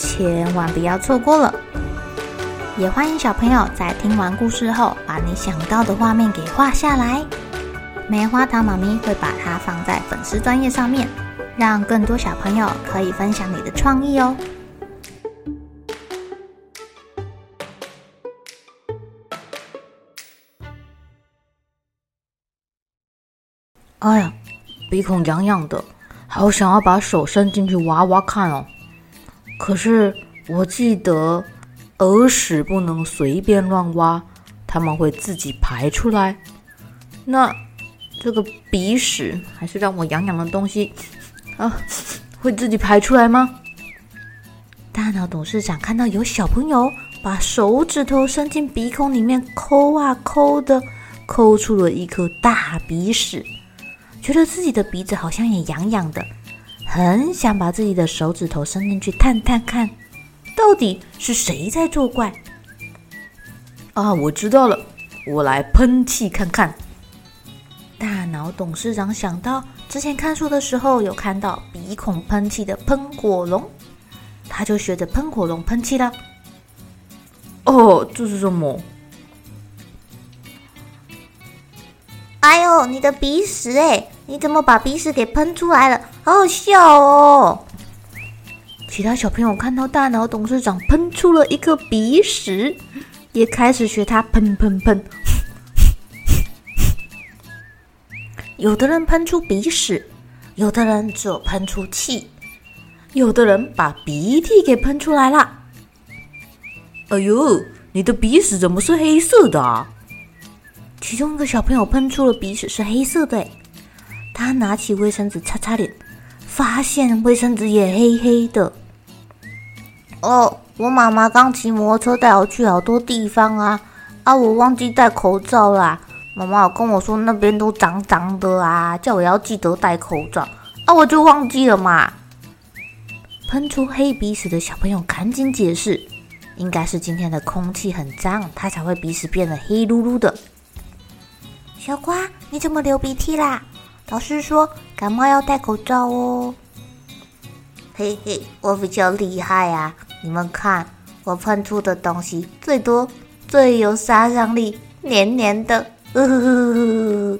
千万不要错过了！也欢迎小朋友在听完故事后，把你想到的画面给画下来。棉花糖妈咪会把它放在粉丝专页上面，让更多小朋友可以分享你的创意哦。哎呀，鼻孔痒痒的，好想要把手伸进去挖挖看哦。可是我记得耳屎不能随便乱挖，它们会自己排出来。那这个鼻屎还是让我痒痒的东西啊，会自己排出来吗？大脑董事长看到有小朋友把手指头伸进鼻孔里面抠啊抠的，抠出了一颗大鼻屎，觉得自己的鼻子好像也痒痒的。很想把自己的手指头伸进去探探看，到底是谁在作怪？啊，我知道了，我来喷气看看。大脑董事长想到之前看书的时候有看到鼻孔喷气的喷火龙，他就学着喷火龙喷气了。哦，这是什么？你的鼻屎哎！你怎么把鼻屎给喷出来了？好好笑哦！其他小朋友看到大脑董事长喷出了一颗鼻屎，也开始学他喷喷喷。有的人喷出鼻屎，有的人只有喷出气，有的人把鼻涕给喷出来了。哎呦，你的鼻屎怎么是黑色的啊？其中一个小朋友喷出了鼻屎是黑色的，他拿起卫生纸擦擦脸，发现卫生纸也黑黑的。哦，我妈妈刚骑摩托车带我去好多地方啊，啊，我忘记戴口罩啦。妈妈跟我说那边都脏脏的啊，叫我要记得戴口罩，啊，我就忘记了嘛。喷出黑鼻屎的小朋友赶紧解释，应该是今天的空气很脏，他才会鼻屎变得黑噜噜的。小瓜，你怎么流鼻涕啦？老师说感冒要戴口罩哦。嘿嘿，我比较厉害啊！你们看，我喷出的东西最多、最有杀伤力，黏黏的。呃。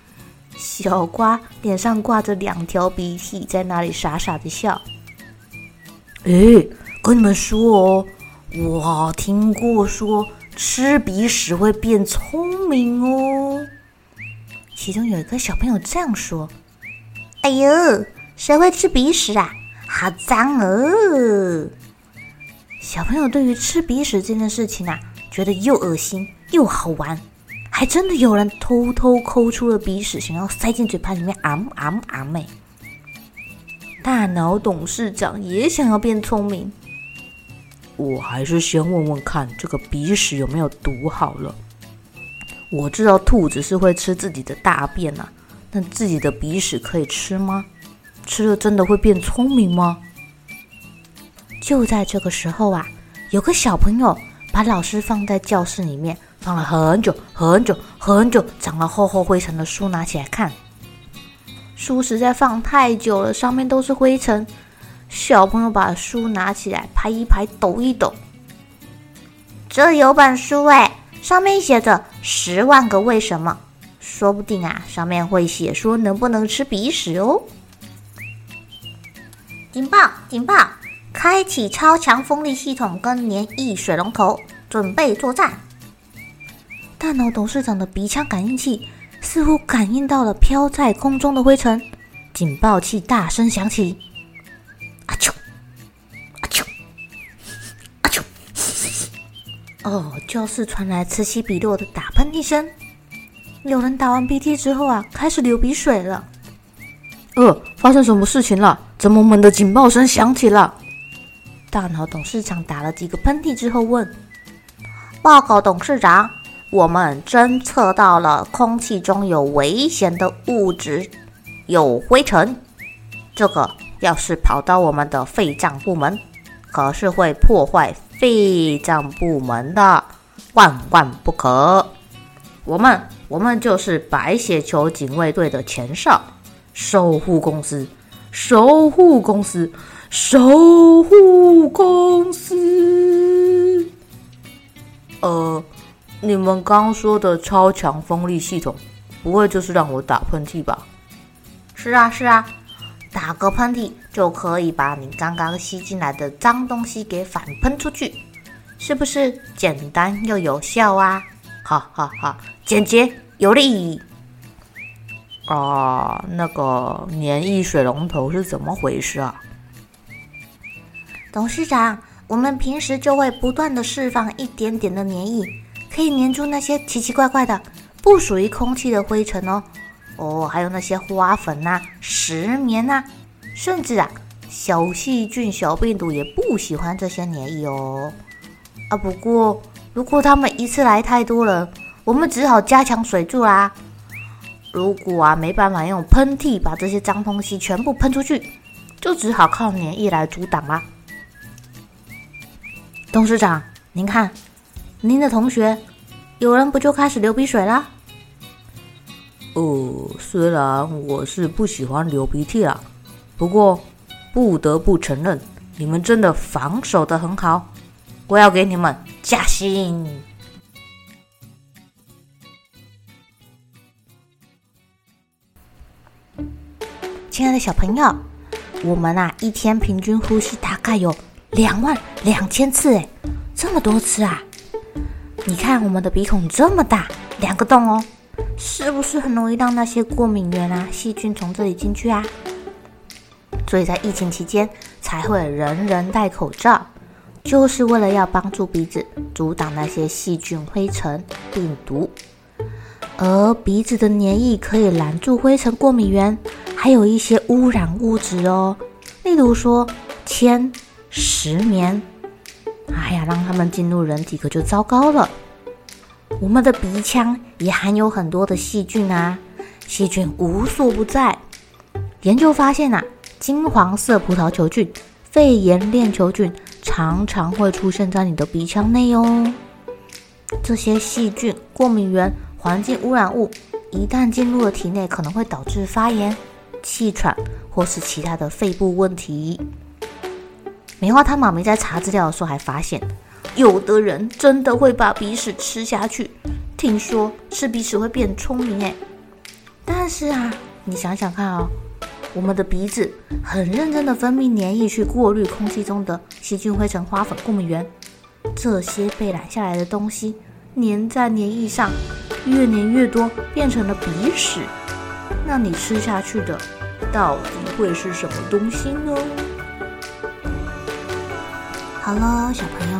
小瓜脸上挂着两条鼻涕，在那里傻傻的笑。哎，跟你们说哦，我听过说吃鼻屎会变聪明哦。其中有一个小朋友这样说：“哎呦，谁会吃鼻屎啊？好脏哦！”小朋友对于吃鼻屎这件事情啊，觉得又恶心又好玩，还真的有人偷偷抠出了鼻屎，想要塞进嘴巴里面，啊啊啊！美。大脑董事长也想要变聪明，我还是先问问看这个鼻屎有没有毒好了。我知道兔子是会吃自己的大便、啊，但自己的鼻屎可以吃吗？吃了真的会变聪明吗？就在这个时候啊，有个小朋友把老师放在教室里面放了很久很久很久，长了厚厚灰尘的书拿起来看，书实在放太久了，上面都是灰尘。小朋友把书拿起来拍一拍，抖一抖，这有本书哎。上面写着十万个为什么，说不定啊，上面会写说能不能吃鼻屎哦。警报！警报！开启超强风力系统跟粘液水龙头，准备作战。大脑董事长的鼻腔感应器似乎感应到了飘在空中的灰尘，警报器大声响起。哦，教室传来此起彼落的打喷嚏声。有人打完鼻涕之后啊，开始流鼻水了。呃，发生什么事情了？怎么我们的警报声响起了？大脑董事长打了几个喷嚏之后问：“报告董事长，我们侦测到了空气中有危险的物质，有灰尘。这个要是跑到我们的肺脏部门，可是会破坏肺脏部门的，万万不可。我们，我们就是白血球警卫队的前哨，守护公司，守护公司。”守护公司，呃，你们刚说的超强风力系统，不会就是让我打喷嚏吧？是啊，是啊，打个喷嚏就可以把你刚刚吸进来的脏东西给反喷出去，是不是简单又有效啊？好好好，简洁有力。啊，那个粘液水龙头是怎么回事啊？董事长，我们平时就会不断地释放一点点的粘液，可以粘住那些奇奇怪怪的、不属于空气的灰尘哦。哦，还有那些花粉呐、石棉呐，甚至啊，小细菌、小病毒也不喜欢这些粘液哦。啊，不过如果他们一次来太多了，我们只好加强水柱啦。如果啊没办法用喷嚏把这些脏东西全部喷出去，就只好靠粘液来阻挡啦。董事长，您看，您的同学有人不就开始流鼻水了？呃，虽然我是不喜欢流鼻涕啦，不过不得不承认，你们真的防守得很好，我要给你们加薪。亲爱的小朋友，我们啊一天平均呼吸大概有。两万两千次哎，这么多次啊！你看我们的鼻孔这么大，两个洞哦，是不是很容易让那些过敏源啊、细菌从这里进去啊？所以在疫情期间才会人人戴口罩，就是为了要帮助鼻子阻挡那些细菌、灰尘、病毒。而鼻子的粘液可以拦住灰尘、过敏源，还有一些污染物质哦，例如说铅。石棉，哎呀，让他们进入人体可就糟糕了。我们的鼻腔也含有很多的细菌啊，细菌无所不在。研究发现啊，金黄色葡萄球菌、肺炎链球菌常常会出现在你的鼻腔内哦。这些细菌、过敏原、环境污染物一旦进入了体内，可能会导致发炎、气喘或是其他的肺部问题。棉花糖妈咪在查资料的时候还发现，有的人真的会把鼻屎吃下去。听说吃鼻屎会变聪明哎，但是啊，你想想看哦，我们的鼻子很认真的分泌粘液去过滤空气中的细菌、灰尘、花粉、过敏源，这些被拦下来的东西粘在粘液上，越粘越多，变成了鼻屎。那你吃下去的到底会是什么东西呢？好了，小朋友